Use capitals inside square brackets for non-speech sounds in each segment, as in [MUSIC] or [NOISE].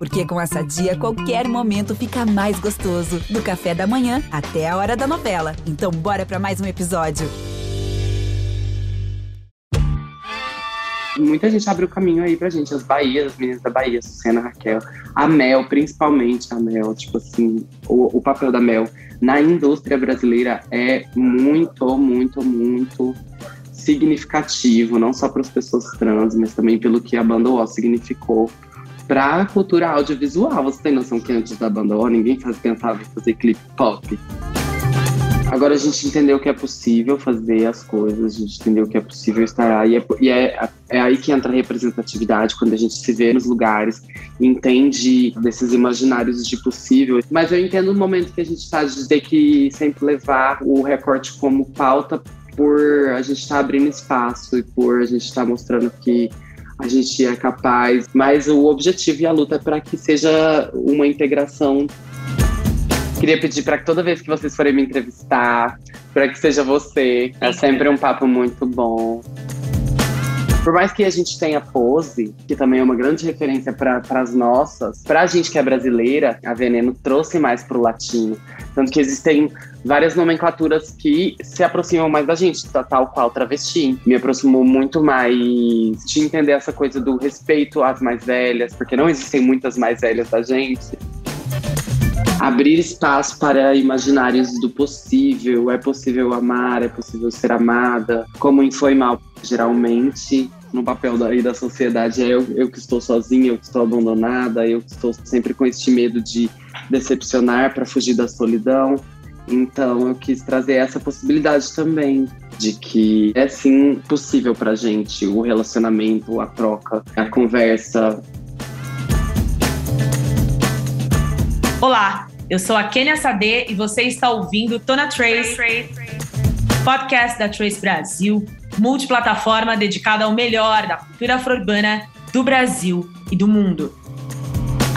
Porque com essa dia, qualquer momento fica mais gostoso. Do café da manhã até a hora da novela. Então, bora para mais um episódio. Muita gente abriu caminho aí pra gente, as Bahias, as meninas da Bahia, Sucena, Raquel, a Mel, principalmente a Mel, tipo assim, o, o papel da Mel na indústria brasileira é muito, muito, muito significativo, não só para as pessoas trans, mas também pelo que a banda O significou para a cultura audiovisual. Você tem noção que antes da banda O ninguém pensava em fazer clipe pop? Agora a gente entendeu que é possível fazer as coisas, a gente entendeu que é possível estar aí. E é, é, é, aí que entra a representatividade, quando a gente se vê nos lugares, entende desses imaginários de possível. Mas eu entendo o momento que a gente está de ter que sempre levar o recorte como pauta por a gente estar tá abrindo espaço e por a gente estar tá mostrando que a gente é capaz. Mas o objetivo e a luta é para que seja uma integração. Queria pedir para que toda vez que vocês forem me entrevistar, para que seja você. É sempre um papo muito bom. Por mais que a gente tenha Pose, que também é uma grande referência para as nossas, para a gente que é brasileira, a Veneno trouxe mais para o latino. Tanto que existem várias nomenclaturas que se aproximam mais da gente, tal qual travesti. Me aproximou muito mais de entender essa coisa do respeito às mais velhas, porque não existem muitas mais velhas da gente abrir espaço para imaginários do possível. É possível amar, é possível ser amada. Como foi mal, geralmente, no papel daí da sociedade, é eu, eu que estou sozinha, eu que estou abandonada, eu que estou sempre com este medo de decepcionar para fugir da solidão. Então eu quis trazer essa possibilidade também de que é sim possível para gente o relacionamento, a troca, a conversa. Olá, eu sou a Kenia Sade e você está ouvindo Tona Trace, podcast da Trace Brasil, multiplataforma dedicada ao melhor da cultura afro-urbana do Brasil e do mundo.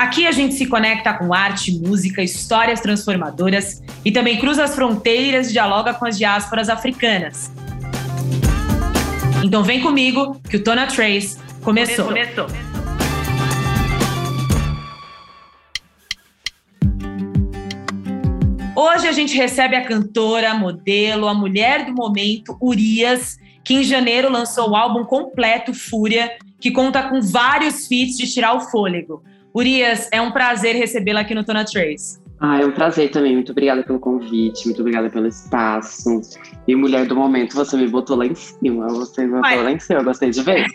Aqui a gente se conecta com arte, música, histórias transformadoras e também cruza as fronteiras e dialoga com as diásporas africanas. Então vem comigo que o Tona Trace começou. começou. Hoje a gente recebe a cantora, modelo, a mulher do momento, Urias, que em janeiro lançou o álbum completo Fúria, que conta com vários feats de tirar o fôlego. Urias, é um prazer recebê-la aqui no Tona Trace. Ah, é um prazer também. Muito obrigada pelo convite, muito obrigada pelo espaço. E mulher do momento, você me botou lá em cima. Você me botou Mas... lá em cima, eu gostei de ver.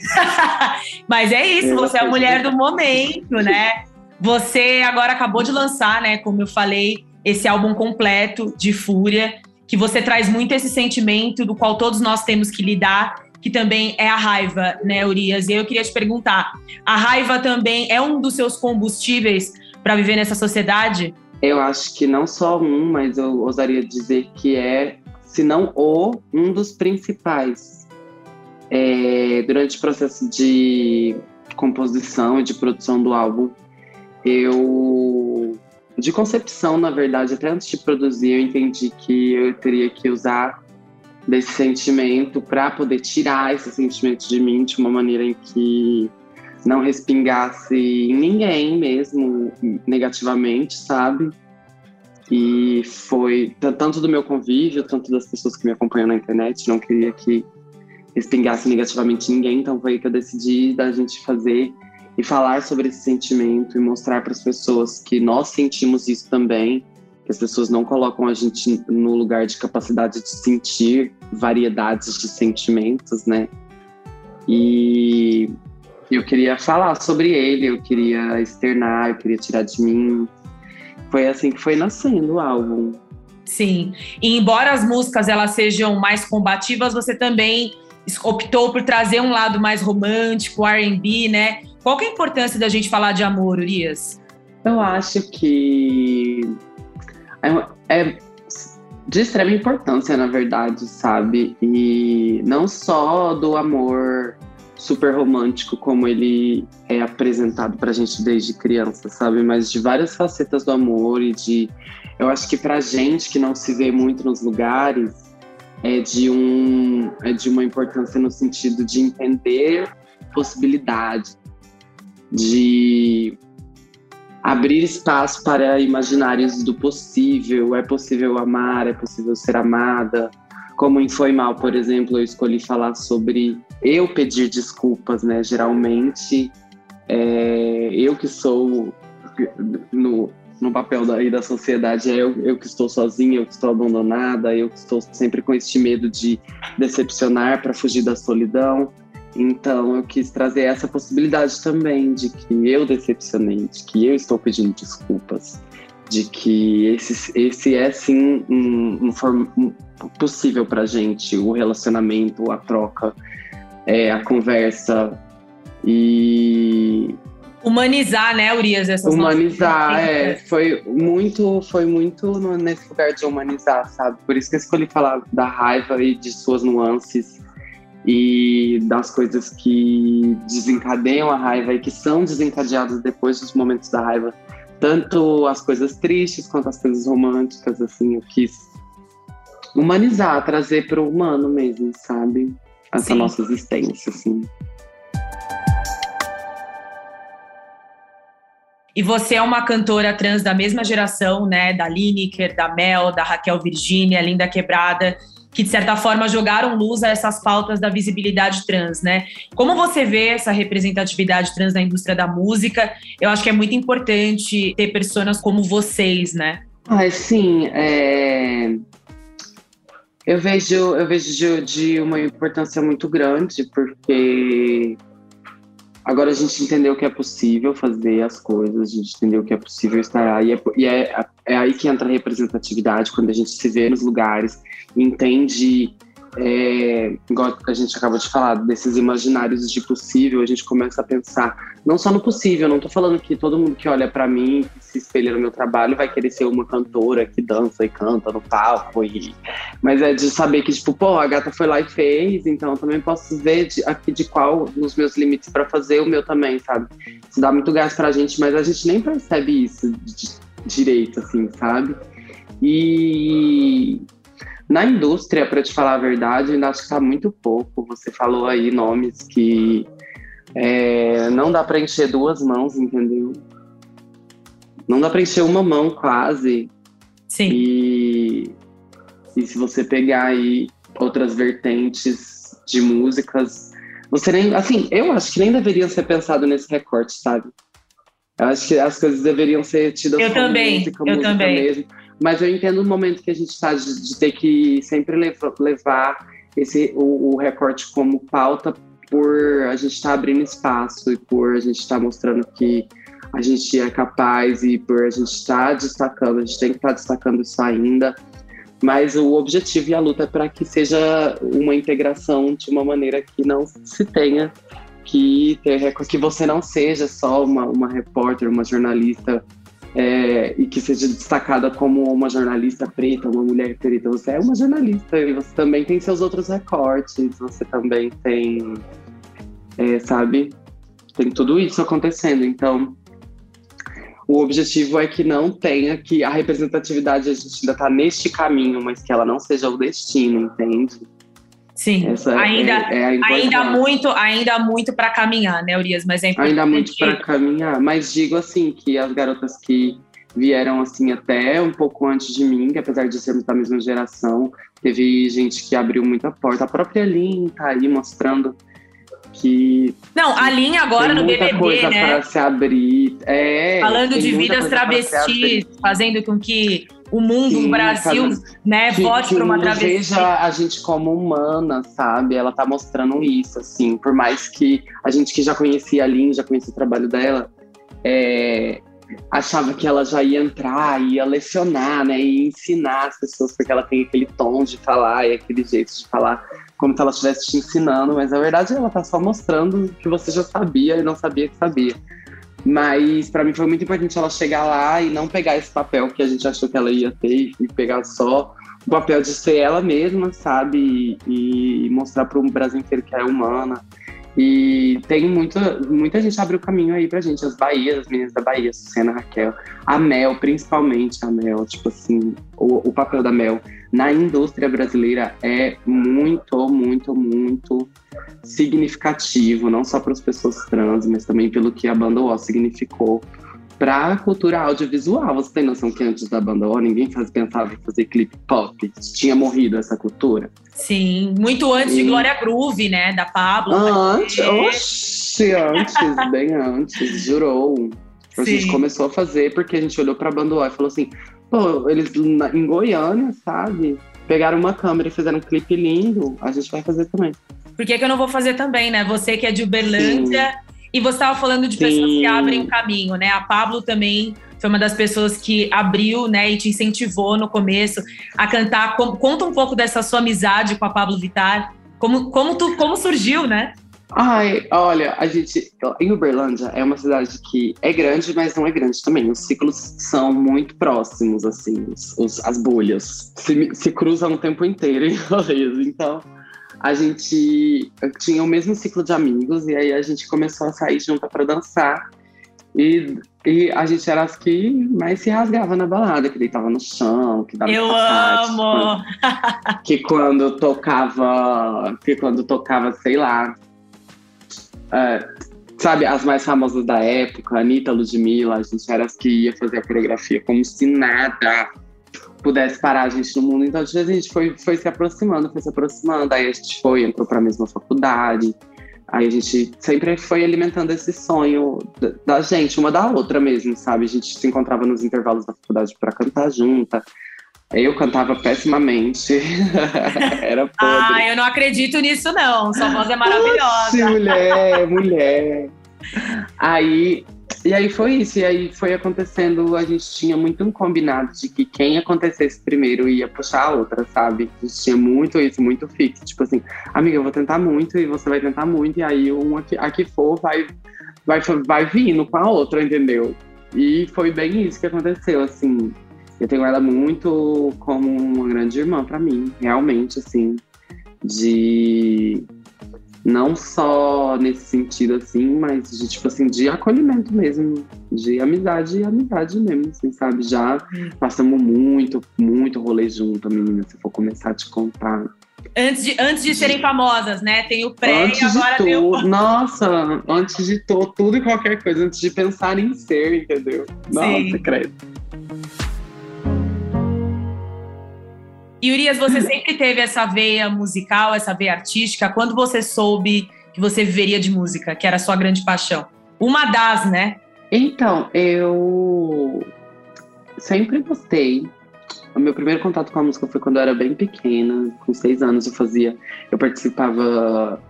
[LAUGHS] Mas é isso, eu você é a mulher do momento, né? Você agora acabou de lançar, né? Como eu falei, esse álbum completo de Fúria, que você traz muito esse sentimento do qual todos nós temos que lidar, que também é a raiva, né, Urias? E eu queria te perguntar: a raiva também é um dos seus combustíveis para viver nessa sociedade? Eu acho que não só um, mas eu ousaria dizer que é, se não o, um dos principais. É, durante o processo de composição e de produção do álbum, eu de concepção, na verdade, até antes de produzir, eu entendi que eu teria que usar desse sentimento para poder tirar esse sentimento de mim de uma maneira em que não respingasse em ninguém mesmo negativamente, sabe? E foi tanto do meu convívio, tanto das pessoas que me acompanham na internet, não queria que respingasse negativamente ninguém, então foi que eu decidi da gente fazer e falar sobre esse sentimento e mostrar para as pessoas que nós sentimos isso também, que as pessoas não colocam a gente no lugar de capacidade de sentir variedades de sentimentos, né? E eu queria falar sobre ele, eu queria externar, eu queria tirar de mim. Foi assim que foi nascendo o álbum. Sim. E embora as músicas elas sejam mais combativas, você também optou por trazer um lado mais romântico, R&B, né? Qual que é a importância da gente falar de amor, Urias? Eu acho que é, é de extrema importância, na verdade, sabe? E não só do amor super romântico como ele é apresentado pra gente desde criança, sabe? Mas de várias facetas do amor e de eu acho que pra gente que não se vê muito nos lugares é de um é de uma importância no sentido de entender possibilidades, de abrir espaço para imaginários do possível. É possível amar, é possível ser amada. Como em Foi Mal, por exemplo, eu escolhi falar sobre eu pedir desculpas, né? Geralmente, é, eu que sou no, no papel daí da sociedade, é eu, eu que estou sozinha, eu que estou abandonada, eu que estou sempre com este medo de decepcionar para fugir da solidão. Então eu quis trazer essa possibilidade também de que eu decepcionei, de que eu estou pedindo desculpas, de que esse, esse é sim um, um, um possível para gente, o relacionamento, a troca, é, a conversa e humanizar, né, Urias, essas Humanizar, é, foi muito, foi muito nesse lugar de humanizar, sabe? Por isso que eu escolhi falar da raiva e de suas nuances e das coisas que desencadeiam a raiva e que são desencadeadas depois dos momentos da raiva, tanto as coisas tristes quanto as coisas românticas, assim, eu quis humanizar, trazer para o humano mesmo, sabe? Essa Sim. nossa existência, assim. E você é uma cantora trans da mesma geração, né? Da Lineker, da Mel, da Raquel Virginia, Linda Quebrada que de certa forma jogaram luz a essas pautas da visibilidade trans, né? Como você vê essa representatividade trans na indústria da música? Eu acho que é muito importante ter pessoas como vocês, né? Ah, sim, é... eu vejo eu vejo de, de uma importância muito grande porque Agora a gente entendeu que é possível fazer as coisas, a gente entendeu que é possível estar aí. É, e é, é aí que entra a representatividade, quando a gente se vê nos lugares, entende é, igual a gente acabou de falar, desses imaginários de possível, a gente começa a pensar não só no possível, não estou falando que todo mundo que olha para mim, que se espelha no meu trabalho, vai querer ser uma cantora que dança e canta no palco, e... mas é de saber que, tipo, pô, a gata foi lá e fez, então eu também posso ver de, aqui de qual nos meus limites para fazer o meu também, sabe? Isso dá muito gás pra gente, mas a gente nem percebe isso de, direito, assim, sabe? E na indústria, para te falar a verdade, ainda acho que está muito pouco. Você falou aí nomes que é, não dá para encher duas mãos, entendeu? Não dá para encher uma mão quase. Sim. E, e se você pegar aí outras vertentes de músicas, você nem. Assim, eu acho que nem deveriam ser pensado nesse recorte, sabe? Eu acho que as coisas deveriam ser tidas eu como também, música, eu música também. mesmo. Mas eu entendo o momento que a gente está de, de, ter que sempre levar, esse, o, o, recorte como pauta por a gente estar tá abrindo espaço e por a gente estar tá mostrando que a gente é capaz e por a gente estar tá destacando, a gente tem que estar tá destacando isso ainda. Mas o objetivo e a luta é para que seja uma integração de uma maneira que não se tenha que ter que você não seja só uma, uma repórter, uma jornalista é, e que seja destacada como uma jornalista preta, uma mulher preta. Você é uma jornalista e você também tem seus outros recortes, você também tem, é, sabe, tem tudo isso acontecendo. Então, o objetivo é que não tenha que a representatividade a gente ainda está neste caminho, mas que ela não seja o destino, entende? Sim, Essa é, ainda, é, é ainda muito, ainda muito para caminhar, né, Urias? Mas é importante. Ainda muito para caminhar, mas digo assim que as garotas que vieram assim até um pouco antes de mim, que apesar de sermos da mesma geração, teve gente que abriu muita porta. A própria Lin tá aí mostrando que não, a linha agora no BBB, coisa né? Para se abrir, é, falando de vidas travestis, fazendo com que o mundo, Sim, o Brasil, sabe? né, que, vote para uma travessia. veja a gente como humana, sabe? Ela tá mostrando isso, assim. Por mais que a gente que já conhecia a Lin, já conhecia o trabalho dela, é, achava que ela já ia entrar, ia lecionar, né? E ensinar as pessoas, porque ela tem aquele tom de falar e aquele jeito de falar como se ela estivesse te ensinando, mas na verdade ela tá só mostrando que você já sabia e não sabia que sabia. Mas para mim foi muito importante ela chegar lá e não pegar esse papel que a gente achou que ela ia ter e pegar só o papel de ser ela mesma, sabe? E, e mostrar para o Brasil inteiro que é humana. E tem muita, muita gente abriu caminho aí pra gente, as Bahias, as meninas da Bahia, Sucena, Raquel, a Mel, principalmente a Mel, tipo assim, o, o papel da Mel na indústria brasileira é muito, muito, muito significativo, não só para as pessoas trans, mas também pelo que a banda O significou pra cultura audiovisual. Você tem noção que antes da banda O, ninguém faz, pensava em fazer clipe pop? Tinha morrido essa cultura? Sim, muito antes e... de Glória Groove, né? Da Pablo. Antes, oxe, antes, bem antes, jurou. A Sim. gente começou a fazer porque a gente olhou pra banda O e falou assim: pô, eles em Goiânia, sabe? Pegaram uma câmera e fizeram um clipe lindo, a gente vai fazer também. Por que, que eu não vou fazer também, né? Você que é de Uberlândia. Sim e você estava falando de pessoas Sim. que abrem o caminho, né? A Pablo também foi uma das pessoas que abriu, né, e te incentivou no começo a cantar. Conta um pouco dessa sua amizade com a Pablo Vittar. Como, como, tu, como surgiu, né? Ai, olha, a gente. Em Uberlândia é uma cidade que é grande, mas não é grande também. Os ciclos são muito próximos, assim, os, as bolhas. Se, se cruzam o tempo inteiro em [LAUGHS] rolês. Então, a gente tinha o mesmo ciclo de amigos e aí a gente começou a sair junto para dançar. E, e a gente era as que mais se rasgava na balada, que deitava no chão, que dava Eu amo! Que quando tocava, que quando tocava, sei lá, uh, sabe, as mais famosas da época, Anitta, Ludmilla, a gente era as que ia fazer a coreografia como se nada pudesse parar a gente no mundo. Então a gente foi, foi se aproximando, foi se aproximando. Aí a gente foi, entrou para a mesma faculdade. Aí a gente sempre foi alimentando esse sonho da, gente, uma da outra mesmo, sabe? A gente se encontrava nos intervalos da faculdade para cantar junta. Eu cantava pessimamente. [LAUGHS] Era podre. Ah, eu não acredito nisso, não. Sua voz é maravilhosa. Oxi, mulher, mulher. Aí e aí foi isso, e aí foi acontecendo, a gente tinha muito um combinado de que quem acontecesse primeiro ia puxar a outra, sabe? A gente tinha muito isso, muito fixo. Tipo assim, amiga, eu vou tentar muito e você vai tentar muito, e aí um aqui, aqui for vai, vai, vai vindo com a outra, entendeu? E foi bem isso que aconteceu, assim. Eu tenho ela muito como uma grande irmã para mim, realmente, assim, de não só nesse sentido, assim, mas de, tipo assim, de acolhimento mesmo, de amizade e amizade mesmo, assim, sabe? Já passamos muito, muito rolê junto, menina, se for começar a te contar. Antes de, antes de serem famosas, né? Tem o pré antes e agora de tem o... Nossa, antes de to, tudo e qualquer coisa, antes de pensar em ser, entendeu? Nossa, Sim. credo. E Urias, você sempre teve essa veia musical, essa veia artística. Quando você soube que você viveria de música, que era a sua grande paixão? Uma das, né? Então, eu sempre gostei. O meu primeiro contato com a música foi quando eu era bem pequena, com seis anos eu fazia, eu participava,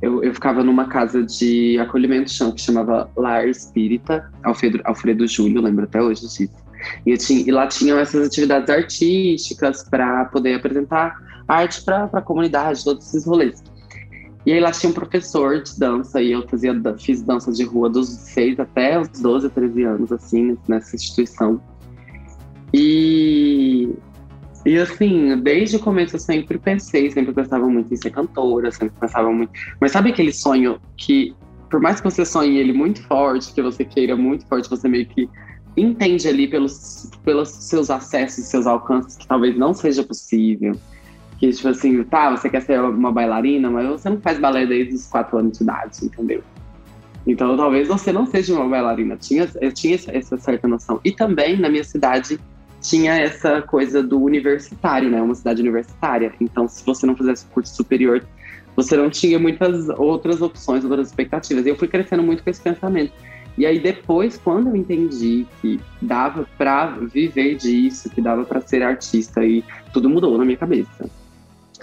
eu, eu ficava numa casa de acolhimento chão que chamava Lar Espírita, Alfredo, Alfredo Júlio, lembro até hoje disso. E, tinha, e lá tinham essas atividades artísticas para poder apresentar arte para a comunidade, todos esses rolês. E aí lá tinha um professor de dança e eu fazia, fiz dança de rua dos 6 até os 12, 13 anos, assim, nessa instituição. E, e assim, desde o começo eu sempre pensei, sempre pensava muito em ser cantora, sempre pensava muito. Mas sabe aquele sonho que, por mais que você sonhe ele muito forte, que você queira muito forte, você meio que entende ali pelos, pelos seus acessos, seus alcances, que talvez não seja possível. Que, tipo assim, tá, você quer ser uma bailarina, mas você não faz balé desde os quatro anos de idade, entendeu? Então, talvez você não seja uma bailarina. Tinha, eu tinha essa certa noção. E também, na minha cidade, tinha essa coisa do universitário, né? Uma cidade universitária. Então, se você não fizesse curso superior, você não tinha muitas outras opções, outras expectativas. E eu fui crescendo muito com esse pensamento. E aí depois, quando eu entendi que dava para viver disso, que dava para ser artista, e tudo mudou na minha cabeça.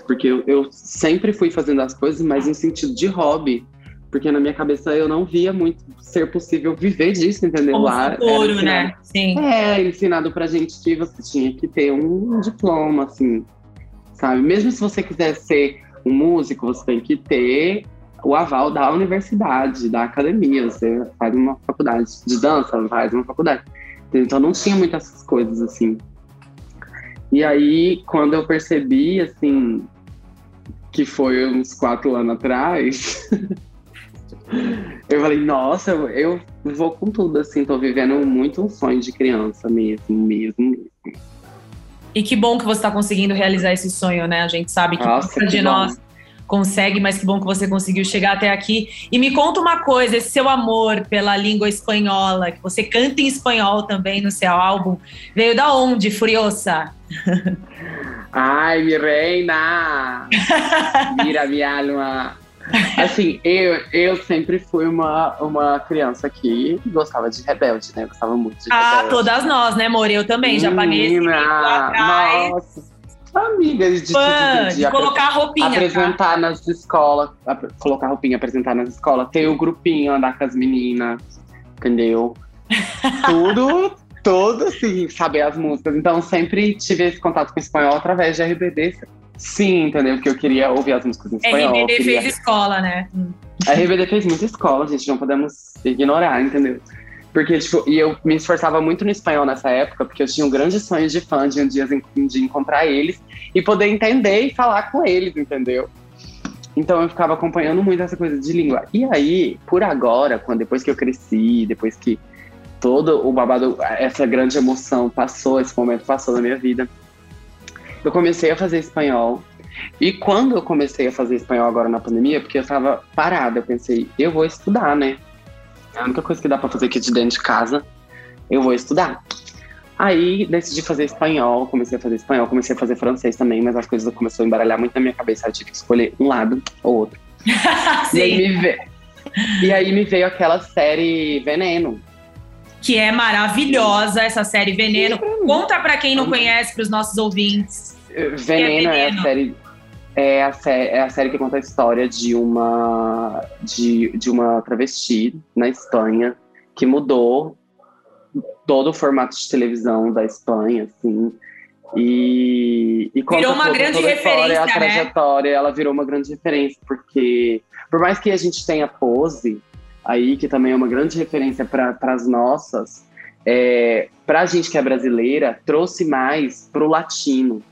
Porque eu, eu, sempre fui fazendo as coisas, mas em sentido de hobby. Porque na minha cabeça eu não via muito ser possível viver disso, entendeu? Como Lá futuro, né? Sim. É, ensinado pra gente que você tinha que ter um diploma, assim, sabe? Mesmo se você quiser ser um músico, você tem que ter o aval da universidade, da academia. Você faz uma faculdade de dança, faz uma faculdade. Então não tinha muitas coisas assim. E aí, quando eu percebi, assim, que foi uns quatro anos atrás, [LAUGHS] eu falei, nossa, eu vou com tudo, assim, tô vivendo muito um sonho de criança mesmo, mesmo, mesmo. E que bom que você está conseguindo realizar esse sonho, né? A gente sabe que nossa, de bom. nós consegue, mas que bom que você conseguiu chegar até aqui. E me conta uma coisa, esse seu amor pela língua espanhola, que você canta em espanhol também no seu álbum, veio da onde, Furiosa? [LAUGHS] Ai, minha reina! Mira minha alma! Assim, eu, eu sempre fui uma, uma criança que gostava de rebelde, né? Eu gostava muito de ah, rebelde. todas nós, né, Mori? Eu também, já paguei esse Menina, atrás. Nossa, amiga de, de, Fã, de, de colocar a roupinha, tá? apresentar nas escolas, colocar roupinha, apresentar nas escolas, ter o grupinho, andar com as meninas, entendeu? [LAUGHS] Tudo, tudo assim, saber as músicas. Então sempre tive esse contato com o espanhol através de RBD. Sim, entendeu? Porque eu queria ouvir as músicas em espanhol. RBD queria... fez escola, né? A RBD fez muita escola, gente, não podemos ignorar, entendeu? Porque, tipo, e eu me esforçava muito no espanhol nessa época, porque eu tinha um grande sonho de fã de um dia de encontrar eles e poder entender e falar com eles, entendeu? Então eu ficava acompanhando muito essa coisa de língua. E aí, por agora, quando depois que eu cresci, depois que todo o babado, essa grande emoção passou, esse momento passou na minha vida, eu comecei a fazer espanhol. E quando eu comecei a fazer espanhol agora na pandemia, porque eu tava parada, eu pensei, eu vou estudar, né? É a única coisa que dá pra fazer aqui de dentro de casa, eu vou estudar. Aí decidi fazer espanhol, comecei a fazer espanhol, comecei a fazer francês também, mas as coisas começaram a embaralhar muito na minha cabeça, eu tive que escolher um lado ou outro. [LAUGHS] E aí, me ve- e aí me veio aquela série Veneno. que é maravilhosa essa série Veneno. Conta pra quem não conhece, pros nossos ouvintes. Veneno é, Veneno? a série. É a, é a série que conta a história de uma de, de uma travesti na Espanha que mudou todo o formato de televisão da Espanha, assim. E, e Virou uma toda- grande toda a história, referência, a né? trajetória, ela virou uma grande referência, porque por mais que a gente tenha pose aí, que também é uma grande referência para as nossas, é, para a gente que é brasileira, trouxe mais para o latino.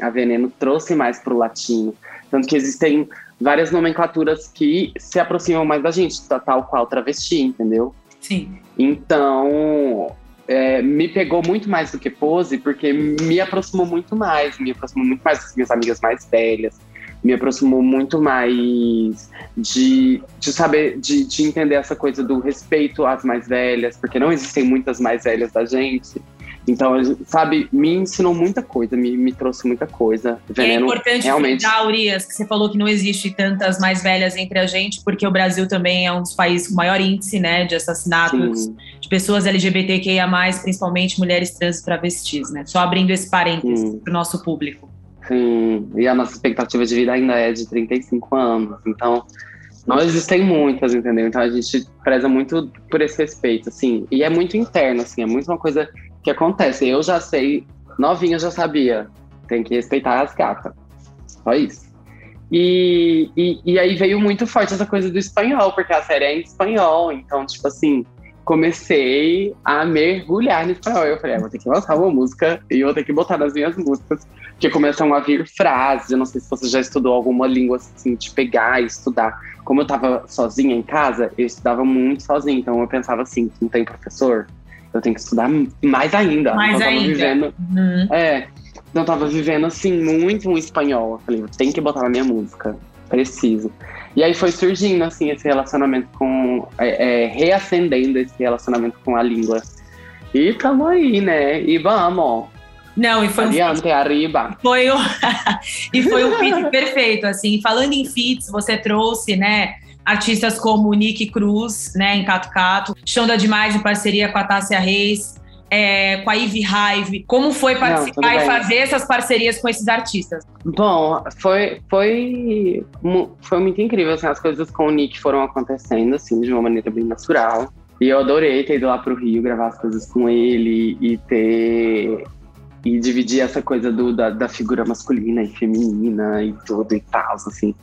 A Veneno trouxe mais para o latino. Tanto que existem várias nomenclaturas que se aproximam mais da gente, ta- tal qual travesti, entendeu? Sim. Então, é, me pegou muito mais do que pose, porque me aproximou muito mais, me aproximou muito mais das minhas amigas mais velhas, me aproximou muito mais de, de saber, de, de entender essa coisa do respeito às mais velhas, porque não existem muitas mais velhas da gente. Então, sabe, me ensinou muita coisa, me, me trouxe muita coisa. É Veneno, importante realmente. frisar, Urias, que você falou que não existe tantas mais velhas entre a gente, porque o Brasil também é um dos países com maior índice né, de assassinatos Sim, de pessoas LGBTQIA, principalmente mulheres trans e travestis, né? Só abrindo esse parênteses para o nosso público. sim. E a nossa expectativa de vida ainda é de 35 anos. Então, não existem muitas, entendeu? Então a gente preza muito por esse respeito, assim. E é muito interno, assim, é muito uma coisa que acontece. Eu já sei, novinha já sabia. Tem que respeitar as gatas. Só isso. E, e, e aí veio muito forte essa coisa do espanhol, porque a série é em espanhol. Então, tipo assim, comecei a mergulhar no espanhol. Eu falei, ah, vou ter que lançar uma música e vou ter que botar nas minhas músicas. Porque começam a vir frases. Eu não sei se você já estudou alguma língua assim, de pegar e estudar. Como eu tava sozinha em casa, eu estudava muito sozinha. Então eu pensava assim, não tem professor, eu tenho que estudar mais ainda. Mais então, ainda. vivendo Uhum. é, então eu tava vivendo assim, muito um espanhol. Eu falei, tem que botar na minha música. Preciso. E aí foi surgindo, assim, esse relacionamento com. É, é, reacendendo esse relacionamento com a língua. E tamo aí, né? E vamos. Não, e foi um Adiante, arriba. Foi o... [LAUGHS] e foi um feat perfeito, assim. Falando em feats, você trouxe, né, artistas como Nick Cruz, né, em Cato Cato, Xanda Demais em parceria com a Tássia Reis, é, com a Ivy Hive. Como foi participar e bem. fazer essas parcerias com esses artistas? Bom, foi, foi, foi muito incrível, assim, as coisas com o Nick foram acontecendo, assim, de uma maneira bem natural. E eu adorei ter ido lá pro Rio gravar as coisas com ele e ter... E dividir essa coisa do, da, da figura masculina e feminina e tudo e tal, assim.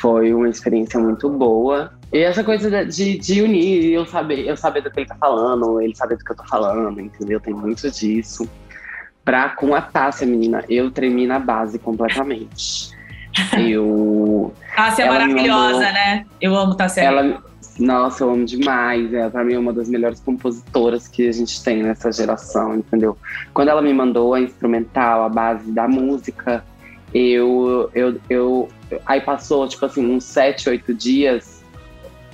Foi uma experiência muito boa. E essa coisa de, de unir, eu saber, eu saber do que ele tá falando, ele saber do que eu tô falando, entendeu? Tem muito disso. Pra, com a Tássia, menina, eu tremi na base completamente. [LAUGHS] Eu. Tássia é maravilhosa, mandou- né? Eu amo Tássia. Ela. Nossa, eu amo demais. Ela, pra mim, é uma das melhores compositoras que a gente tem nessa geração, entendeu? Quando ela me mandou a instrumental, a base da música, eu, eu, eu, aí passou, tipo assim, uns sete, oito dias,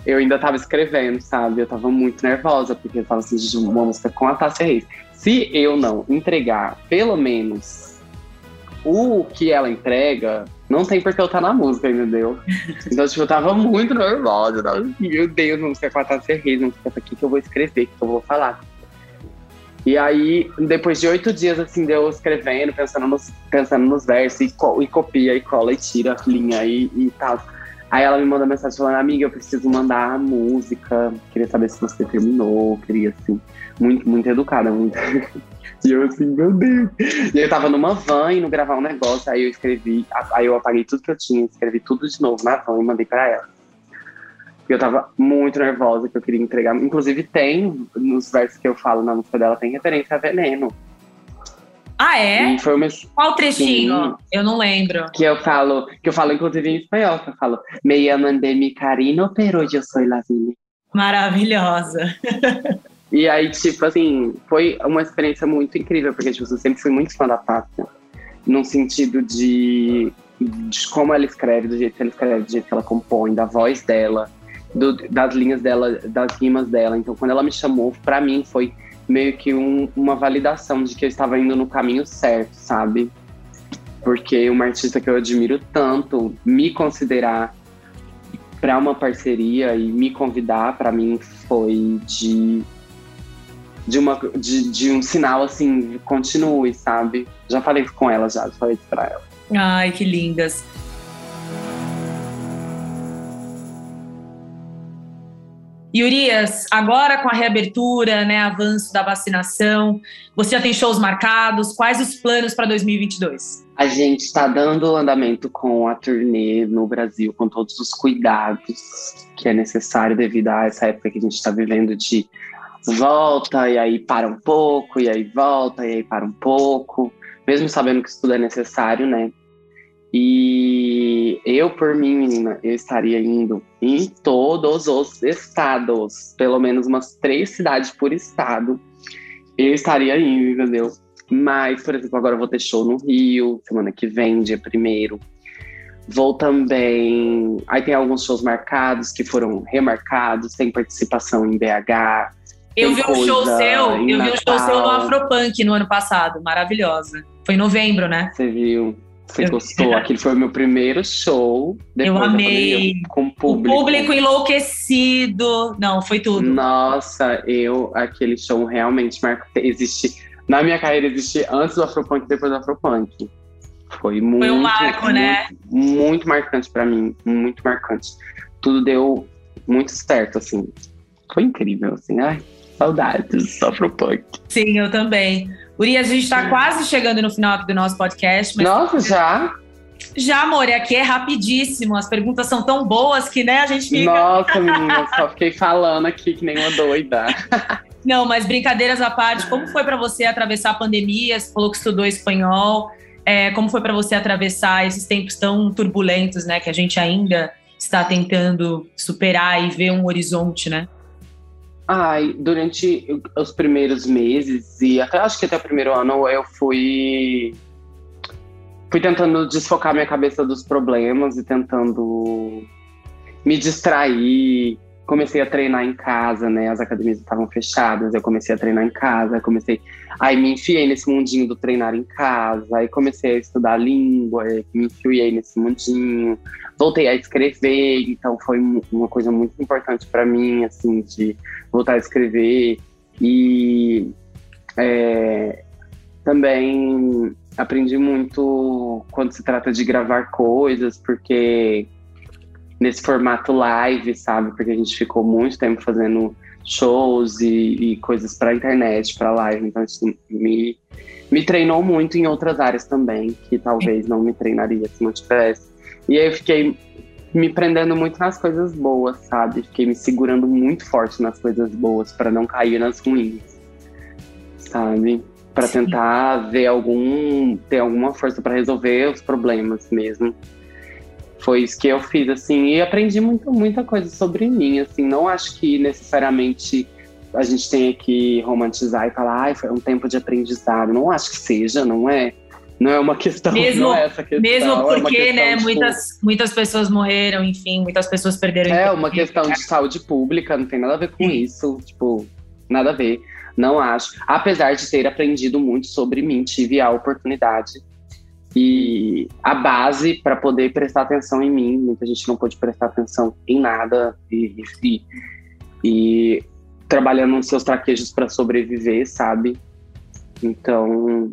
eu ainda tava escrevendo, sabe? Eu tava muito nervosa, porque eu tava assim, de uma música com a Tássia Reis. Se eu não entregar, pelo menos, o que ela entrega, não tem porque eu estar tá na música, entendeu? [LAUGHS] Então, tipo, eu tava muito nervosa. Eu tava assim, meu Deus, sei com a Tássia Reis, não sei o que, que eu vou escrever, o que eu vou falar. E aí, depois de oito dias, assim, deu escrevendo, pensando nos, pensando nos versos, e, co e copia, e cola, e tira a linha e, e tal. Aí ela me manda mensagem falando, amiga, eu preciso mandar a música, queria saber se você terminou, queria, assim, muito, muito educada, muito. [LAUGHS] e eu assim, meu Deus. E eu tava numa van indo gravar um negócio, aí eu escrevi, aí eu apaguei tudo que eu tinha, escrevi tudo de novo na van e mandei pra ela. Eu tava muito nervosa, que eu queria entregar. Inclusive, tem, nos versos que eu falo na música dela, tem referência a veneno. Ah, é? E foi uma... Qual trechinho? Sim, eu não lembro. Que eu falo, que eu falo, inclusive, em espanhol, que eu falo, me llaman de mi carino, pero yo soy la vida. Maravilhosa. e aí, tipo assim, foi uma experiência muito incrível, porque tipo, eu sempre fui muito fã da Pátria. Num sentido de, de como ela escreve, do jeito que ela escreve, do jeito que ela compõe, da voz dela do, das linhas dela, das rimas dela. Então, quando ela me chamou, para mim foi meio que um, uma validação de que eu estava indo no caminho certo, sabe? Porque uma artista que eu admiro tanto, me considerar para uma parceria e me convidar, para mim foi de de, uma, de, de um sinal assim, continue, sabe? Já falei com ela, já, já falei isso pra ela. Ai, que lindas. Urias, agora com a reabertura, né, avanço da vacinação, você já tem shows marcados? Quais os planos para 2022? A gente está dando andamento com a turnê no Brasil, com todos os cuidados que é necessário devido a essa época que a gente está vivendo de volta e aí para um pouco, e aí volta e aí para um pouco, mesmo sabendo que isso tudo é necessário, né? E eu, por mim, menina, eu estaria indo em todos os estados, pelo menos umas três cidades por estado. Eu estaria indo, entendeu? Mas, por exemplo, agora eu vou ter show no Rio, semana que vem, dia primeiro. Vou também. Aí tem alguns shows marcados que foram remarcados, tem participação em BH. Eu vi um show seu, eu vi um show seu no Afropunk no ano passado, maravilhosa. Foi em novembro, né? Você viu? Você eu... gostou? Aquele foi o meu primeiro show. Eu amei. com público. O público enlouquecido. Não, foi tudo. Nossa, eu, aquele show realmente marcou. Existe. Na minha carreira existe antes do Afropunk e depois do Afropunk. Foi muito. Foi um marco, muito, né? Muito marcante para mim. Muito marcante. Tudo deu muito certo, assim. Foi incrível, assim. Ai, saudades do Afropunk. Sim, eu também. Urias, a gente está quase chegando no final do nosso podcast. Mas... Nossa, já? Já, amor, aqui é rapidíssimo. As perguntas são tão boas que, né, a gente fica. Nossa, [LAUGHS] menina, só fiquei falando aqui que nem uma doida. Não, mas brincadeiras à parte, como foi para você atravessar a pandemia? Você falou que estudou espanhol. É, como foi para você atravessar esses tempos tão turbulentos, né, que a gente ainda está tentando superar e ver um horizonte, né? Ai, durante os primeiros meses e até acho que até o primeiro ano eu fui fui tentando desfocar minha cabeça dos problemas e tentando me distrair. Comecei a treinar em casa, né? As academias estavam fechadas, eu comecei a treinar em casa, comecei aí me enfiei nesse mundinho do treinar em casa, aí comecei a estudar língua, me enfiei nesse mundinho, voltei a escrever, então foi uma coisa muito importante para mim, assim, de voltar a escrever e é, também aprendi muito quando se trata de gravar coisas, porque nesse formato live, sabe? Porque a gente ficou muito tempo fazendo shows e, e coisas para internet, para live, então isso me, me treinou muito em outras áreas também, que talvez não me treinaria se não tivesse. E aí eu fiquei me prendendo muito nas coisas boas, sabe? Fiquei me segurando muito forte nas coisas boas para não cair nas ruins, sabe? Para tentar ver algum ter alguma força para resolver os problemas mesmo. Foi isso que eu fiz assim e aprendi muito muita coisa sobre mim, assim, não acho que necessariamente a gente tenha que romantizar e falar, ai, foi um tempo de aprendizado. Não acho que seja, não é? Não é uma questão, mesmo, não é essa questão. Mesmo é porque, questão, né, tipo, muitas, muitas pessoas morreram, enfim, muitas pessoas perderam. É uma questão de saúde pública, não tem nada a ver com Sim. isso. Tipo, nada a ver. Não acho. Apesar de ter aprendido muito sobre mim, tive a oportunidade e a base para poder prestar atenção em mim. Muita gente não pôde prestar atenção em nada e, e, e trabalhando nos seus traquejos para sobreviver, sabe? Então,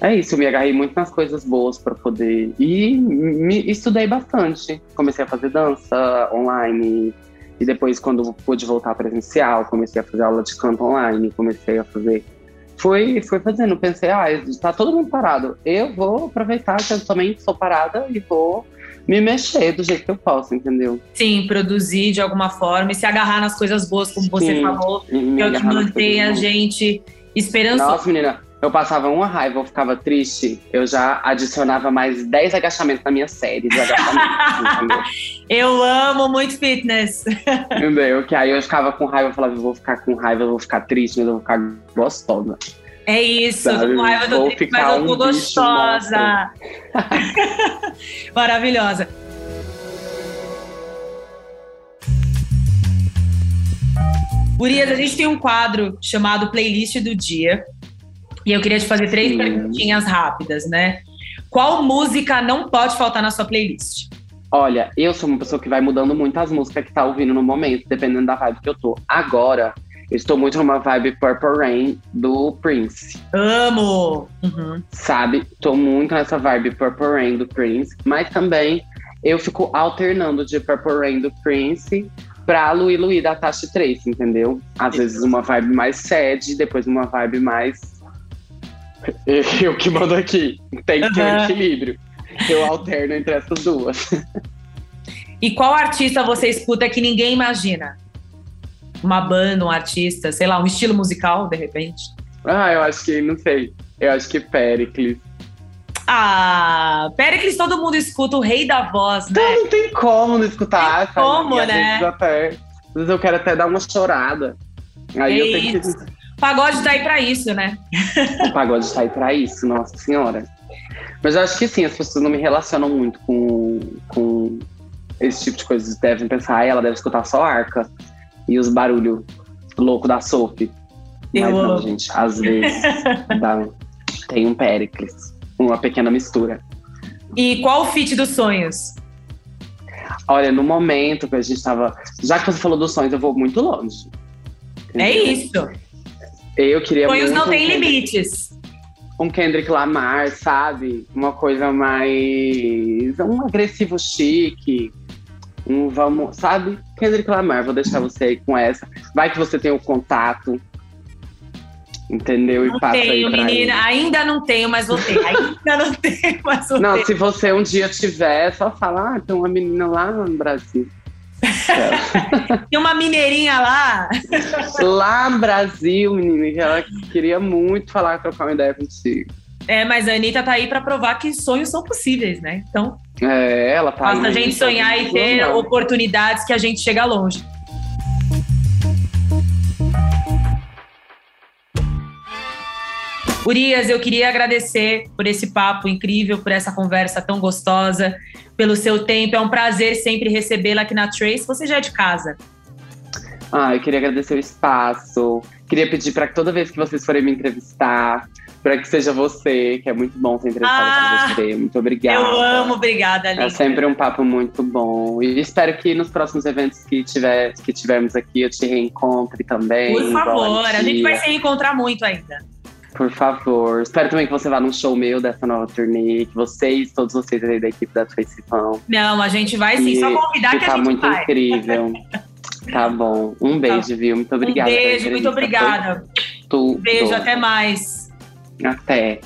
é isso. Eu me agarrei muito nas coisas boas para poder. E me estudei bastante. Comecei a fazer dança online. E depois, quando pude voltar presencial, comecei a fazer aula de canto online. Comecei a fazer. Foi, foi fazendo. Pensei, ah, tá todo mundo parado. Eu vou aproveitar que eu também sou parada e vou me mexer do jeito que eu posso, entendeu? Sim, produzir de alguma forma e se agarrar nas coisas boas, como você Sim, falou, E me que é o que mantém a gente esperançosa. Nossa, menina, eu passava uma raiva, eu ficava triste, eu já adicionava mais 10 agachamentos na minha série? [LAUGHS] Eu amo muito fitness. Entendeu? Que aí eu ficava com raiva, eu falava, eu vou ficar com raiva, eu vou ficar triste, mas eu vou ficar gostosa. É isso, Sabe, com raiva, vou triste, mas eu tô um gostosa. [LAUGHS] Maravilhosa. Urias, a gente tem um quadro chamado Playlist do Dia. E eu queria te fazer três Sim. perguntinhas rápidas, né? Qual música não pode faltar na sua playlist? Olha, eu sou uma pessoa que vai mudando muito as músicas que tá ouvindo no momento, dependendo da vibe que eu tô. Agora, eu estou muito numa vibe Purple Rain do Prince. Amo! Uhum. sabe? Tô muito nessa vibe Purple Rain do Prince, mas também eu fico alternando de Purple Rain do Prince pra Louis Louis da Tashi Trace, entendeu? Às vezes uma vibe mais sad, depois uma vibe mais. Eu que mando aqui. Tem que ter um equilíbrio. Eu alterno entre essas duas. E qual artista você escuta que ninguém imagina? Uma banda, um artista, sei lá, um estilo musical, de repente? Ah, eu acho que, não sei. Eu acho que Pericles. Ah, Pericles todo mundo escuta, o rei da voz, né? Não, não tem como não escutar. Tem sabe? como, E às né? Vezes até, às vezes eu quero até dar uma chorada. Aí É eu tenho que isso. Pagode tá aí pra isso, né? O pagode sai pra isso, nossa senhora. Mas eu acho que sim, as pessoas não me relacionam muito com, com esse tipo de coisa. Devem pensar, ah, ela deve escutar só arca e os barulhos louco da Sophie. Eu Mas não, amo. gente, às vezes [LAUGHS] dá- tem um Pericles, uma pequena mistura. E qual o feat dos sonhos? Olha, no momento que a gente tava. Já que você falou dos sonhos, eu vou muito longe. É isso. Eu queria Sonhos muito não têm um Kendrick- limites. um Kendrick Lamar, sabe? Uma coisa mais. um agressivo chique. Um vamos. Sabe? Kendrick Lamar, vou deixar você aí com essa. Vai que você tem o contato. Entendeu? E Não passa aí tenho, pra menina. ele. Ainda não tenho, mas vou ter. Ainda não [LAUGHS] tenho, mas vou Não, ter. se você um dia tiver, só fala, ah, tem uma menina lá no Brasil. Tem uma mineirinha lá. lá no Brasil, menina, que ela queria muito falar, trocar uma ideia contigo. É, mas a Anitta tá aí pra provar que sonhos são possíveis, né? Então, É, ela tá basta a gente sonhar e ter oportunidades que a gente chega longe. Urias, eu queria agradecer por esse papo incrível, por essa conversa tão gostosa, pelo seu tempo. É um prazer sempre recebê-la aqui na Trace. Você já é de casa. Ah, eu queria agradecer o espaço. Queria pedir para que toda vez que vocês forem me entrevistar, para que seja você, que é muito bom ser entrevistada Ah, por você. Muito obrigada. Eu amo, obrigada, É Linda. sempre um papo muito bom. E espero que nos próximos eventos que, tiver, que tivermos aqui eu te reencontre também. Por favor, a gente vai se encontrar muito ainda. Por favor. Espero também que você vá num show meu dessa nova turnê, que vocês, todos vocês aí da equipe da Tracy vão. Não, a gente vai sim, E só convidar que, que a tá gente muito vai. incrível. Tá bom. Um beijo, viu? Muito obrigada. um beijo, muito obrigada. Tudo. Um beijo, até mais. Até.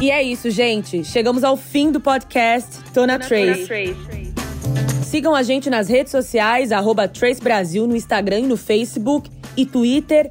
E é isso, gente. Chegamos ao fim do podcast Tona Trace. Sigam a gente nas redes sociais, arroba Trace Brasil no Instagram e no Facebook e Twitter,